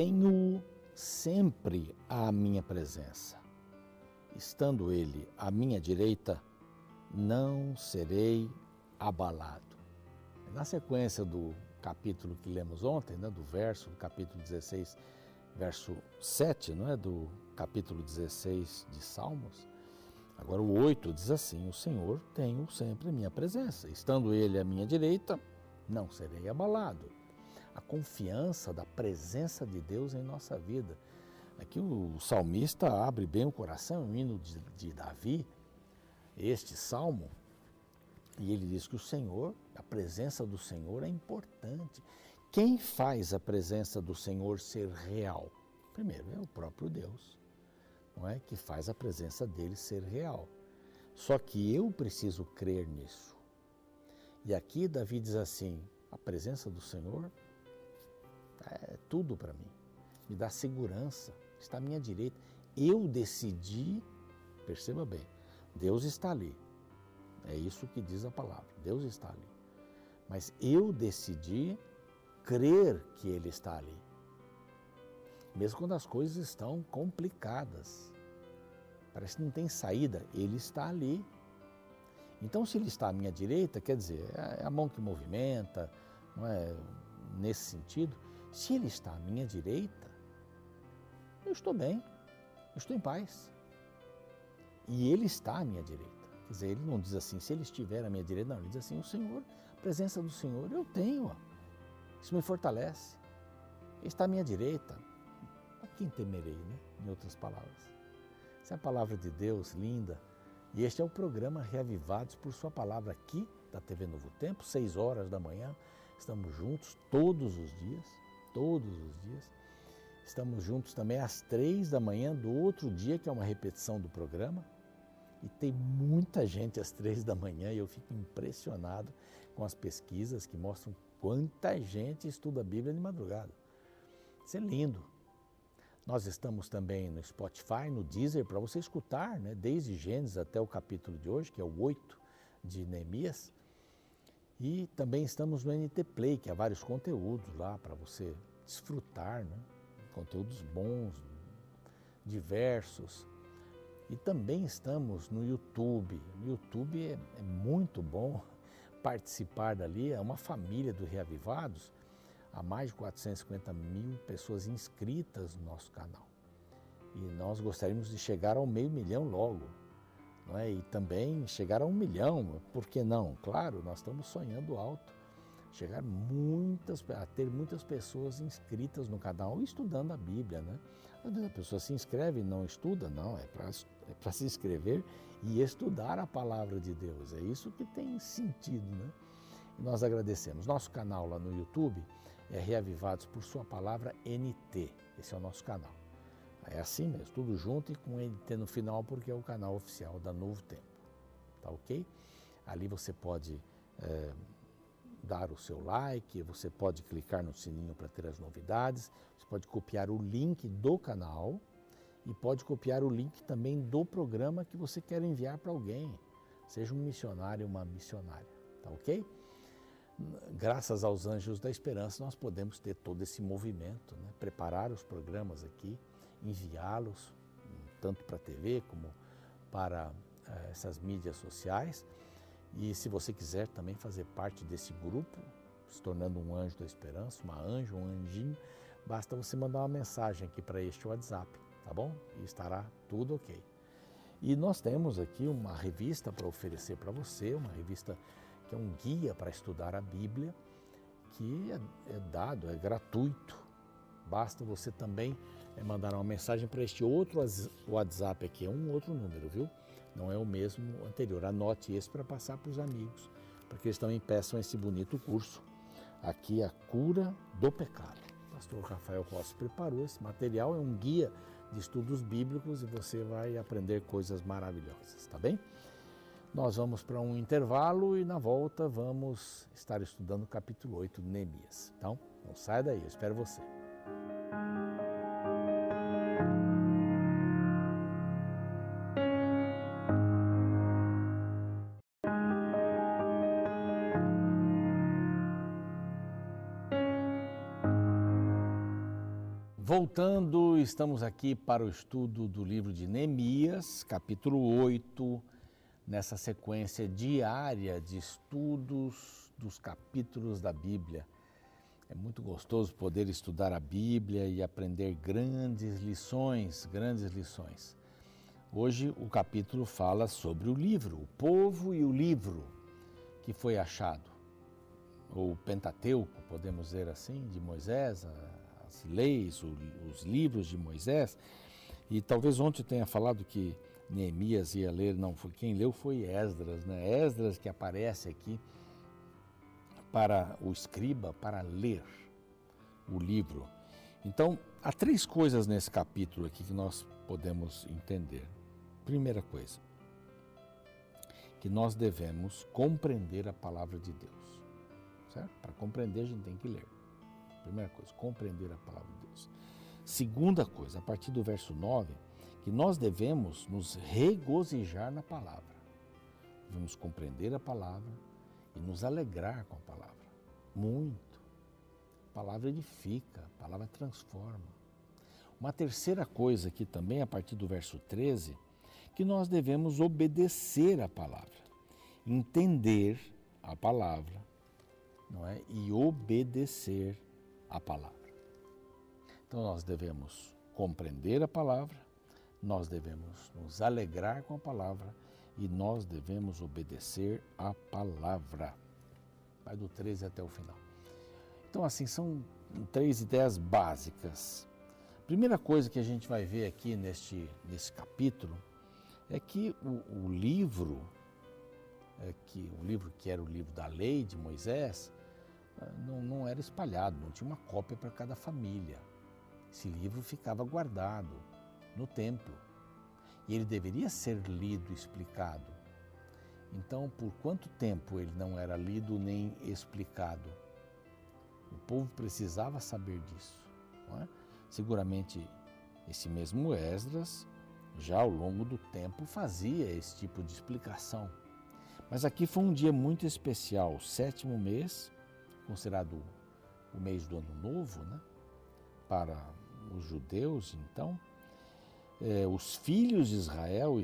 tenho sempre à minha presença. Estando ele à minha direita, não serei abalado. Na sequência do capítulo que lemos ontem, né, do verso, do capítulo 16, verso 7, não é, do capítulo 16 de Salmos, agora o 8 diz assim: O Senhor tenho sempre a minha presença, estando ele à minha direita, não serei abalado. A confiança da presença de Deus em nossa vida. Aqui o salmista abre bem o coração, o hino de, de Davi, este salmo, e ele diz que o Senhor, a presença do Senhor é importante. Quem faz a presença do Senhor ser real? Primeiro é o próprio Deus, não é? Que faz a presença dele ser real. Só que eu preciso crer nisso. E aqui Davi diz assim: a presença do Senhor é tudo para mim, me dá segurança, está à minha direita. Eu decidi, perceba bem, Deus está ali. É isso que diz a palavra. Deus está ali. Mas eu decidi crer que Ele está ali. Mesmo quando as coisas estão complicadas. Parece que não tem saída. Ele está ali. Então, se Ele está à minha direita, quer dizer, é a mão que movimenta, não é? Nesse sentido. Se Ele está à minha direita, eu estou bem, eu estou em paz. E Ele está à minha direita. Quer dizer, ele não diz assim, se ele estiver à minha direita, não, ele diz assim, o Senhor, a presença do Senhor, eu tenho. Isso me fortalece. Ele está à minha direita. A quem temerei, né? Em outras palavras. Essa é a palavra de Deus, linda. E este é o programa Reavivados por Sua Palavra aqui da TV Novo Tempo, seis horas da manhã. Estamos juntos todos os dias, todos os dias. Estamos juntos também às três da manhã do outro dia, que é uma repetição do programa. E tem muita gente às três da manhã e eu fico impressionado com as pesquisas que mostram quanta gente estuda a Bíblia de madrugada. Isso é lindo. Nós estamos também no Spotify, no Deezer, para você escutar, né, desde Gênesis até o capítulo de hoje, que é o 8 de Neemias. E também estamos no NT Play, que há vários conteúdos lá para você desfrutar, né? conteúdos bons, diversos. E também estamos no YouTube. No YouTube é, é muito bom participar dali. É uma família do Reavivados. Há mais de 450 mil pessoas inscritas no nosso canal. E nós gostaríamos de chegar ao meio milhão logo. É? E também chegar a um milhão, por que não? Claro, nós estamos sonhando alto chegar muitas, a ter muitas pessoas inscritas no canal estudando a Bíblia, né? Às vezes a pessoa se inscreve e não estuda, não, é para é se inscrever e estudar a palavra de Deus. É isso que tem sentido, né? E nós agradecemos. Nosso canal lá no YouTube é Reavivados por Sua Palavra NT. Esse é o nosso canal. É assim mesmo, tudo junto e com NT no final, porque é o canal oficial da Novo Tempo. Tá ok? Ali você pode é, dar o seu like, você pode clicar no sininho para ter as novidades, você pode copiar o link do canal e pode copiar o link também do programa que você quer enviar para alguém, seja um missionário ou uma missionária, tá ok? Graças aos Anjos da Esperança, nós podemos ter todo esse movimento, né? preparar os programas aqui, enviá-los, tanto para a TV como para eh, essas mídias sociais. E se você quiser também fazer parte desse grupo, se tornando um anjo da esperança, uma anjo, um anjinho, basta você mandar uma mensagem aqui para este WhatsApp tá bom? E estará tudo ok. E nós temos aqui uma revista para oferecer para você, uma revista que é um guia para estudar a Bíblia, que é, é dado, é gratuito. Basta você também é, mandar uma mensagem para este outro WhatsApp aqui, é um outro número, viu? Não é o mesmo anterior. Anote esse para passar para os amigos, para que eles também peçam esse bonito curso. Aqui, a cura do pecado. O pastor Rafael Rossi preparou esse material, é um guia de estudos bíblicos e você vai aprender coisas maravilhosas, tá bem? Nós vamos para um intervalo e na volta vamos estar estudando o capítulo 8 de Neemias. Então, não sai daí, eu espero você. Voltando, estamos aqui para o estudo do livro de Neemias, capítulo 8, nessa sequência diária de estudos dos capítulos da Bíblia. É muito gostoso poder estudar a Bíblia e aprender grandes lições, grandes lições. Hoje o capítulo fala sobre o livro, o povo e o livro que foi achado, ou Pentateuco, podemos dizer assim, de Moisés, as leis, os livros de Moisés. E talvez ontem tenha falado que Neemias ia ler, não, foi quem leu foi Esdras, né? Esdras que aparece aqui para o escriba para ler o livro. Então, há três coisas nesse capítulo aqui que nós podemos entender. Primeira coisa, que nós devemos compreender a palavra de Deus. Certo? Para compreender, a gente tem que ler. Primeira coisa, compreender a palavra de Deus. Segunda coisa, a partir do verso 9, que nós devemos nos regozijar na palavra. Devemos compreender a palavra e nos alegrar com a palavra. Muito. A palavra edifica, a palavra transforma. Uma terceira coisa aqui também, a partir do verso 13, que nós devemos obedecer a palavra, entender a palavra, não é? E obedecer a palavra. Então nós devemos compreender a palavra, nós devemos nos alegrar com a palavra e nós devemos obedecer a palavra. Vai do 13 até o final. Então, assim, são três ideias básicas. Primeira coisa que a gente vai ver aqui neste, nesse capítulo é que o, o livro, é que o livro que era o livro da lei de Moisés, não, não era espalhado, não tinha uma cópia para cada família. Esse livro ficava guardado no templo e ele deveria ser lido, explicado. Então, por quanto tempo ele não era lido nem explicado? O povo precisava saber disso. É? Seguramente esse mesmo Esdras já ao longo do tempo fazia esse tipo de explicação. Mas aqui foi um dia muito especial, o sétimo mês, considerado o mês do Ano Novo, né? para os judeus, então, é, os filhos de Israel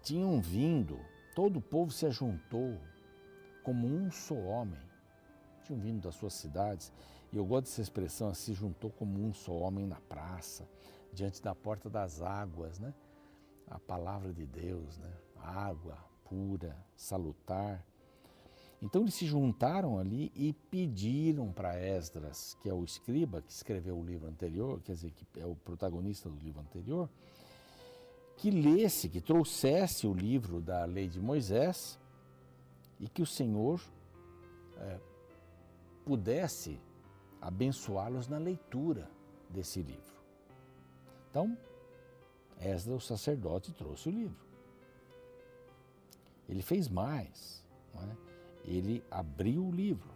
tinham vindo, todo o povo se ajuntou como um só homem, tinham vindo das suas cidades, e eu gosto dessa expressão, se juntou como um só homem na praça, diante da porta das águas, né? A palavra de Deus, né? Água pura, salutar. Então eles se juntaram ali e pediram para Esdras, que é o escriba que escreveu o livro anterior, quer dizer, que é o protagonista do livro anterior, que lesse, que trouxesse o livro da lei de Moisés e que o Senhor é, pudesse abençoá-los na leitura desse livro. Então, Esdras, o sacerdote, trouxe o livro. Ele fez mais. É? Ele abriu o livro.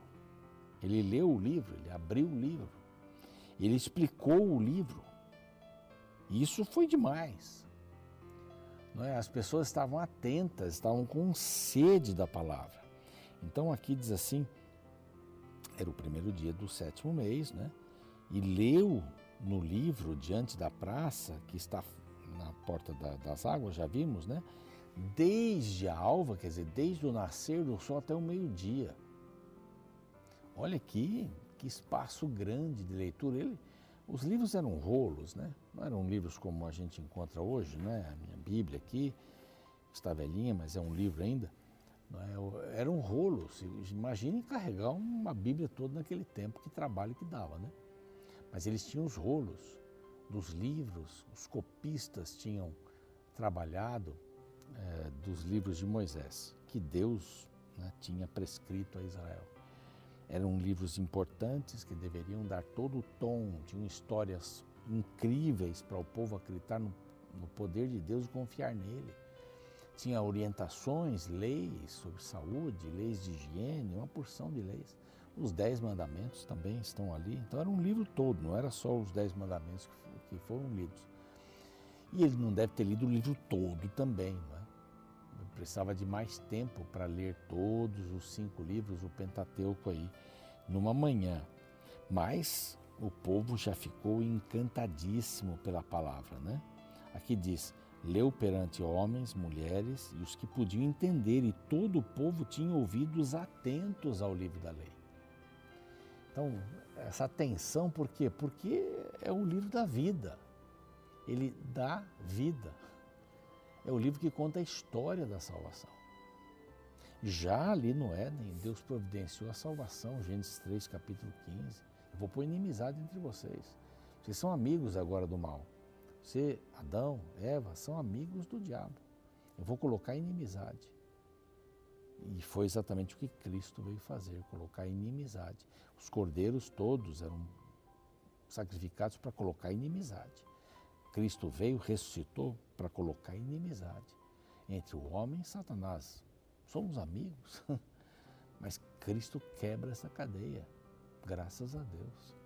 Ele leu o livro, ele abriu o livro. Ele explicou o livro. Isso foi demais. É? As pessoas estavam atentas, estavam com sede da palavra. Então aqui diz assim, era o primeiro dia do sétimo mês, né? E leu no livro Diante da Praça, que está na porta da, das águas, já vimos, né? Desde a alva, quer dizer, desde o nascer do sol até o meio-dia. Olha aqui, que espaço grande de leitura. Ele, os livros eram rolos, né? Não eram livros como a gente encontra hoje, né? A minha Bíblia aqui está velhinha, mas é um livro ainda. É? Eram rolos. Imagine carregar uma Bíblia toda naquele tempo, que trabalho que dava, né? Mas eles tinham os rolos dos livros, os copistas tinham trabalhado é, dos livros de Moisés, que Deus né, tinha prescrito a Israel. Eram livros importantes que deveriam dar todo o tom, tinham histórias incríveis para o povo acreditar no, no poder de Deus e confiar nele. Tinha orientações, leis sobre saúde, leis de higiene, uma porção de leis. Os Dez Mandamentos também estão ali. Então era um livro todo, não era só os Dez Mandamentos que foram lidos. E ele não deve ter lido o livro todo também, não é? Precisava de mais tempo para ler todos os cinco livros, o Pentateuco aí, numa manhã. Mas o povo já ficou encantadíssimo pela palavra, né? Aqui diz: leu perante homens, mulheres e os que podiam entender, e todo o povo tinha ouvidos atentos ao livro da lei. Então, essa atenção, por quê? Porque é o livro da vida. Ele dá vida. É o livro que conta a história da salvação. Já ali no Éden, Deus providenciou a salvação, Gênesis 3, capítulo 15. Eu vou pôr inimizade entre vocês. Vocês são amigos agora do mal. Você, Adão, Eva, são amigos do diabo. Eu vou colocar inimizade. E foi exatamente o que Cristo veio fazer, colocar inimizade. Os cordeiros todos eram sacrificados para colocar inimizade. Cristo veio, ressuscitou para colocar inimizade entre o homem e Satanás. Somos amigos, mas Cristo quebra essa cadeia, graças a Deus.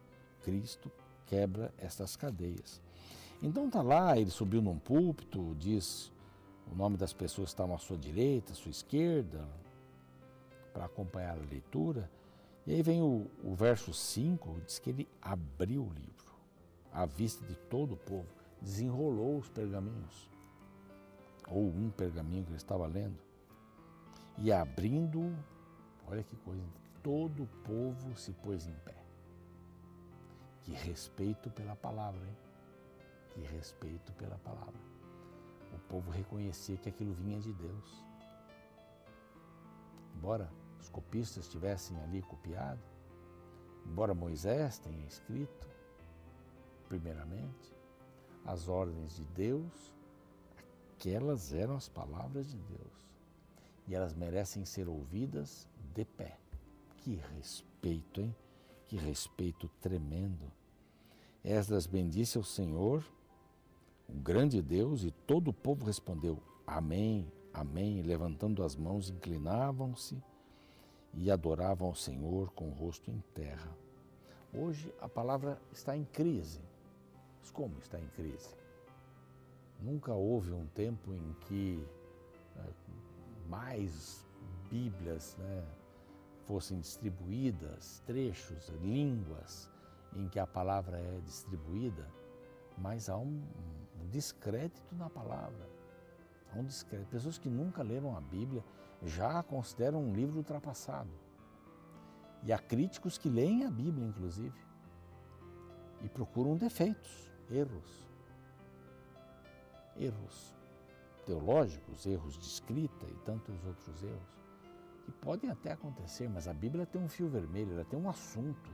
Cristo quebra essas cadeias. Então está lá, ele subiu num púlpito, diz o nome das pessoas que estavam à sua direita, à sua esquerda, para acompanhar a leitura. E aí vem o, o verso 5, diz que ele abriu o livro à vista de todo o povo, desenrolou os pergaminhos, ou um pergaminho que ele estava lendo, e abrindo, olha que coisa, todo o povo se pôs em pé. Que respeito pela palavra, hein? Que respeito pela palavra. O povo reconhecia que aquilo vinha de Deus. Embora os copistas tivessem ali copiado, embora Moisés tenha escrito, primeiramente, as ordens de Deus, aquelas eram as palavras de Deus. E elas merecem ser ouvidas de pé. Que respeito, hein? Que respeito tremendo. Esdras bendisse ao Senhor, o grande Deus, e todo o povo respondeu: Amém, Amém. Levantando as mãos, inclinavam-se e adoravam ao Senhor com o rosto em terra. Hoje a palavra está em crise. Mas como está em crise? Nunca houve um tempo em que é, mais Bíblias né, fossem distribuídas, trechos, línguas em que a palavra é distribuída, mas há um, um descrédito na palavra. Há um descrédito. Pessoas que nunca leram a Bíblia já a consideram um livro ultrapassado. E há críticos que leem a Bíblia, inclusive, e procuram defeitos, erros. Erros teológicos, erros de escrita e tantos outros erros, que podem até acontecer, mas a Bíblia tem um fio vermelho, ela tem um assunto,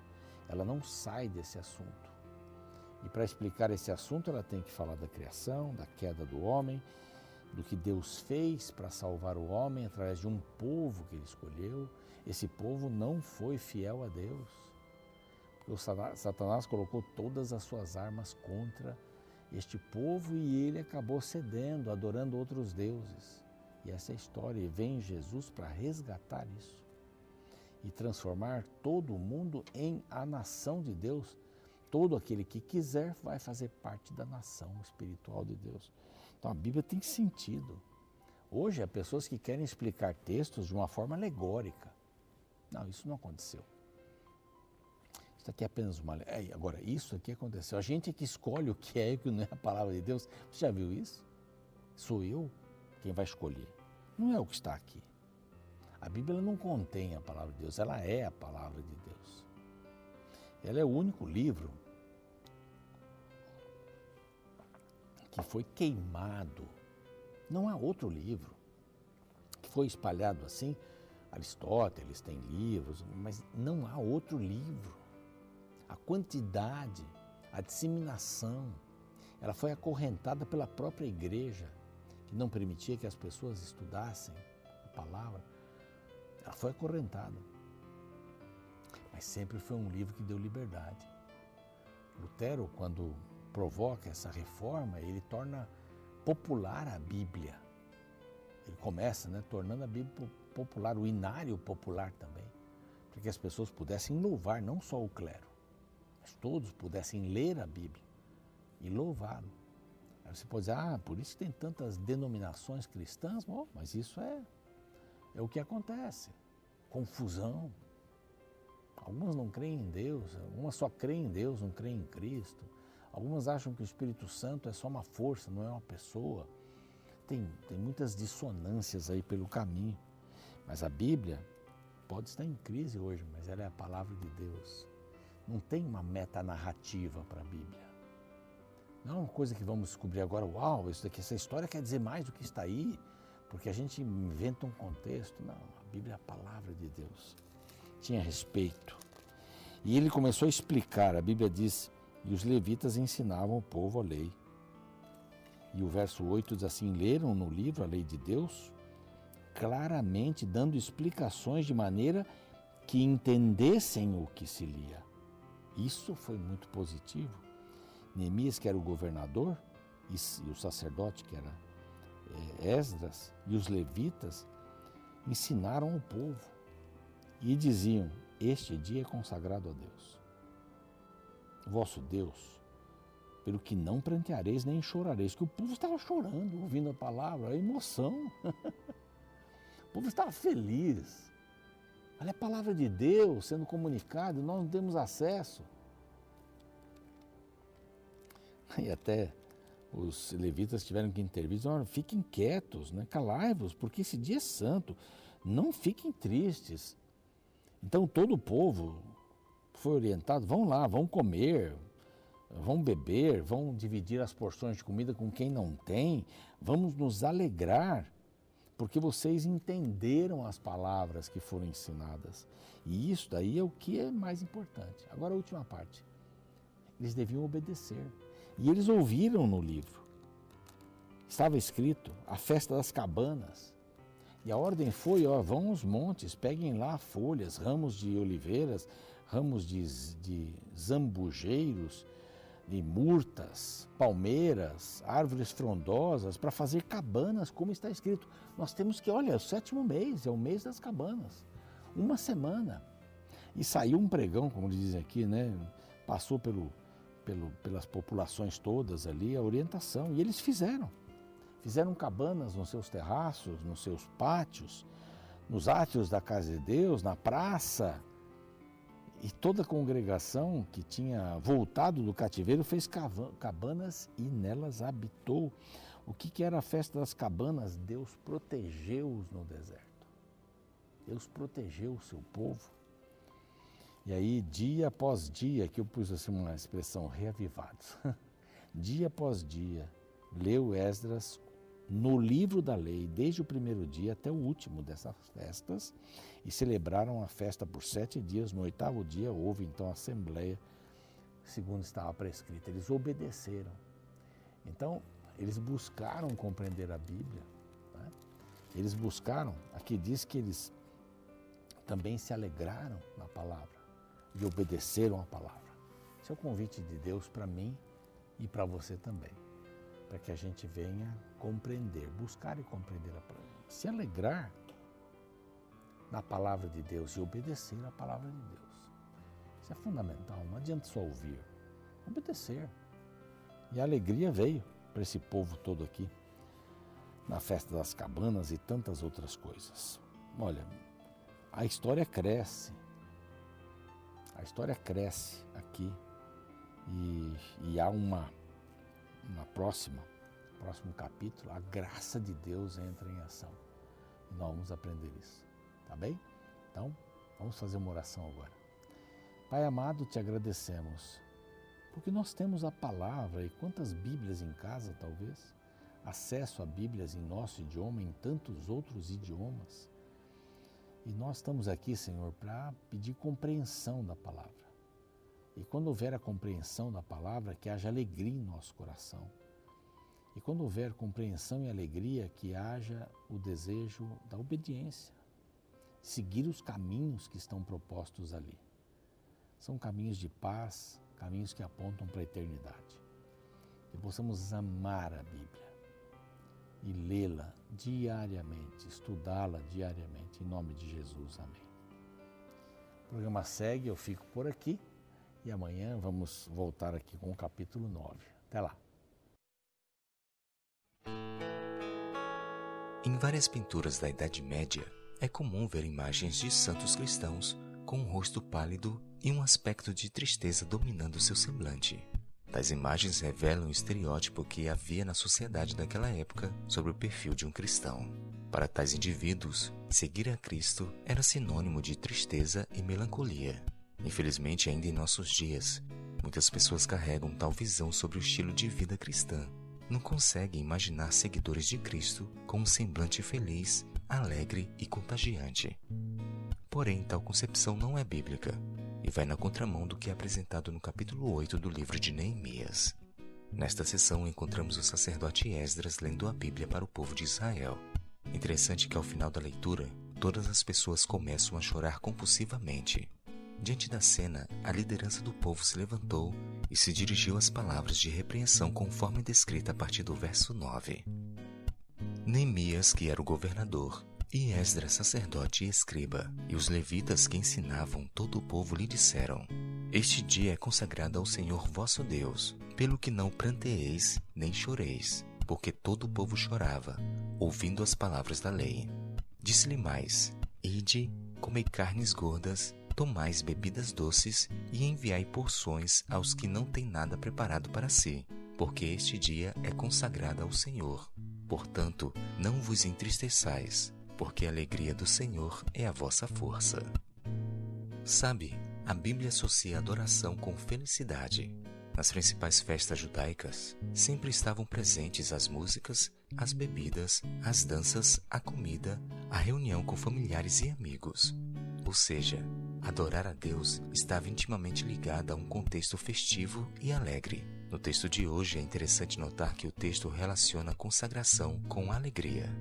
ela não sai desse assunto. E para explicar esse assunto, ela tem que falar da criação, da queda do homem, do que Deus fez para salvar o homem através de um povo que ele escolheu. Esse povo não foi fiel a Deus. O Satanás colocou todas as suas armas contra este povo e ele acabou cedendo, adorando outros deuses. E essa é a história. E vem Jesus para resgatar isso e transformar todo o mundo em a nação de Deus. Todo aquele que quiser vai fazer parte da nação espiritual de Deus. Então a Bíblia tem sentido. Hoje há pessoas que querem explicar textos de uma forma alegórica. Não, isso não aconteceu. Isso aqui é apenas uma. É, agora, isso aqui aconteceu. A gente é que escolhe o que é e o que não é a palavra de Deus. Você já viu isso? Sou eu quem vai escolher. Não é o que está aqui. A Bíblia não contém a palavra de Deus, ela é a palavra de Deus. Ela é o único livro que foi queimado. Não há outro livro que foi espalhado assim. Aristóteles tem livros, mas não há outro livro. A quantidade, a disseminação, ela foi acorrentada pela própria igreja, que não permitia que as pessoas estudassem a palavra. Ela foi acorrentada. Mas sempre foi um livro que deu liberdade. Lutero, quando provoca essa reforma, ele torna popular a Bíblia. Ele começa né, tornando a Bíblia popular, o inário popular também, para que as pessoas pudessem louvar não só o clero, mas todos pudessem ler a Bíblia e louvá-lo. Aí você pode dizer, ah, por isso tem tantas denominações cristãs, Bom, mas isso é, é o que acontece. Confusão. Algumas não creem em Deus, algumas só creem em Deus, não creem em Cristo. Algumas acham que o Espírito Santo é só uma força, não é uma pessoa. Tem, tem muitas dissonâncias aí pelo caminho. Mas a Bíblia pode estar em crise hoje, mas ela é a palavra de Deus. Não tem uma metanarrativa para a Bíblia. Não é uma coisa que vamos descobrir agora, uau, isso daqui, essa história quer dizer mais do que está aí, porque a gente inventa um contexto. Não, a Bíblia é a palavra de Deus. Tinha respeito. E ele começou a explicar, a Bíblia diz, e os levitas ensinavam o povo a lei. E o verso 8 diz assim: leram no livro a lei de Deus, claramente dando explicações de maneira que entendessem o que se lia. Isso foi muito positivo. Neemias, que era o governador, e o sacerdote, que era é, Esdras, e os levitas, ensinaram o povo e diziam: Este dia é consagrado a Deus. Vosso Deus, pelo que não pranteareis nem chorareis. Que o povo estava chorando, ouvindo a palavra, a emoção. povo estava feliz. Olha a palavra de Deus sendo comunicada, nós não temos acesso. E até os levitas tiveram que intervir, olha, fiquem quietos, né? calai-vos, porque esse dia é santo, não fiquem tristes. Então todo o povo foi orientado, vão lá, vão comer, vão beber, vão dividir as porções de comida com quem não tem, vamos nos alegrar porque vocês entenderam as palavras que foram ensinadas. E isso daí é o que é mais importante. Agora a última parte. Eles deviam obedecer. E eles ouviram no livro. Estava escrito a festa das cabanas. E a ordem foi, ó, vão aos montes, peguem lá folhas, ramos de oliveiras, ramos de, de zambujeiros, de murtas, palmeiras, árvores frondosas, para fazer cabanas, como está escrito. Nós temos que, olha, é o sétimo mês, é o mês das cabanas. Uma semana. E saiu um pregão, como dizem aqui, né? Passou pelo, pelo, pelas populações todas ali a orientação. E eles fizeram. Fizeram cabanas nos seus terraços, nos seus pátios, nos átrios da casa de Deus, na praça, e toda a congregação que tinha voltado do cativeiro fez cabanas e nelas habitou. O que, que era a festa das cabanas? Deus protegeu-os no deserto. Deus protegeu o seu povo. E aí, dia após dia, que eu pus assim uma expressão, reavivados. dia após dia, leu Esdras no livro da lei, desde o primeiro dia até o último dessas festas, e celebraram a festa por sete dias. No oitavo dia houve então a assembleia, segundo estava prescrito. Eles obedeceram. Então, eles buscaram compreender a Bíblia. Né? Eles buscaram, aqui diz que eles também se alegraram na palavra e obedeceram a palavra. Esse é o convite de Deus para mim e para você também para que a gente venha compreender, buscar e compreender a palavra. Se alegrar na palavra de Deus e obedecer a palavra de Deus. Isso é fundamental, não adianta só ouvir, obedecer. E a alegria veio para esse povo todo aqui, na festa das cabanas e tantas outras coisas. Olha, a história cresce, a história cresce aqui e, e há uma na próxima, próximo capítulo, a graça de Deus entra em ação. E nós vamos aprender isso, tá bem? Então, vamos fazer uma oração agora. Pai amado, te agradecemos, porque nós temos a palavra e quantas Bíblias em casa, talvez, acesso a Bíblias em nosso idioma, em tantos outros idiomas. E nós estamos aqui, Senhor, para pedir compreensão da palavra. E quando houver a compreensão da palavra, que haja alegria em nosso coração. E quando houver compreensão e alegria, que haja o desejo da obediência, seguir os caminhos que estão propostos ali. São caminhos de paz, caminhos que apontam para a eternidade. Que possamos amar a Bíblia e lê-la diariamente, estudá-la diariamente. Em nome de Jesus, amém. O programa segue, eu fico por aqui. E amanhã vamos voltar aqui com o capítulo 9. Até lá. Em várias pinturas da Idade Média, é comum ver imagens de santos cristãos com um rosto pálido e um aspecto de tristeza dominando seu semblante. Tais imagens revelam o estereótipo que havia na sociedade daquela época sobre o perfil de um cristão. Para tais indivíduos, seguir a Cristo era sinônimo de tristeza e melancolia. Infelizmente, ainda em nossos dias, muitas pessoas carregam tal visão sobre o estilo de vida cristã. Não conseguem imaginar seguidores de Cristo com um semblante feliz, alegre e contagiante. Porém, tal concepção não é bíblica e vai na contramão do que é apresentado no capítulo 8 do livro de Neemias. Nesta sessão encontramos o sacerdote Esdras lendo a Bíblia para o povo de Israel. Interessante que ao final da leitura, todas as pessoas começam a chorar compulsivamente. Diante da cena, a liderança do povo se levantou e se dirigiu às palavras de repreensão conforme descrita a partir do verso 9. Neemias, que era o governador, e Esdras, sacerdote e escriba, e os levitas que ensinavam todo o povo lhe disseram: Este dia é consagrado ao Senhor vosso Deus, pelo que não pranteeis nem choreis, porque todo o povo chorava, ouvindo as palavras da lei. Disse-lhe mais: Ide, comei carnes gordas, tomais bebidas doces e enviai porções aos que não têm nada preparado para si, porque este dia é consagrado ao Senhor. Portanto, não vos entristeçais, porque a alegria do Senhor é a vossa força. Sabe, a Bíblia associa adoração com felicidade. Nas principais festas judaicas, sempre estavam presentes as músicas, as bebidas, as danças, a comida, a reunião com familiares e amigos. Ou seja, adorar a Deus estava intimamente ligada a um contexto festivo e alegre. No texto de hoje é interessante notar que o texto relaciona consagração com alegria.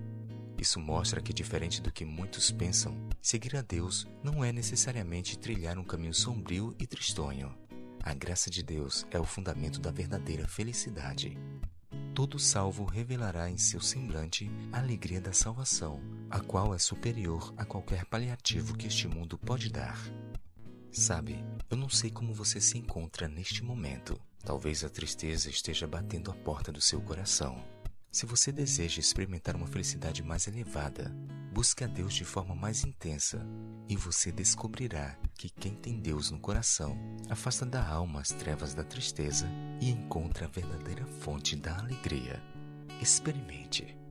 Isso mostra que, diferente do que muitos pensam, seguir a Deus não é necessariamente trilhar um caminho sombrio e tristonho. A graça de Deus é o fundamento da verdadeira felicidade. Todo salvo revelará em seu semblante a alegria da salvação, a qual é superior a qualquer paliativo que este mundo pode dar. Sabe, eu não sei como você se encontra neste momento. Talvez a tristeza esteja batendo a porta do seu coração. Se você deseja experimentar uma felicidade mais elevada, busque a Deus de forma mais intensa e você descobrirá que quem tem Deus no coração afasta da alma as trevas da tristeza e encontra a verdadeira fonte da alegria. Experimente.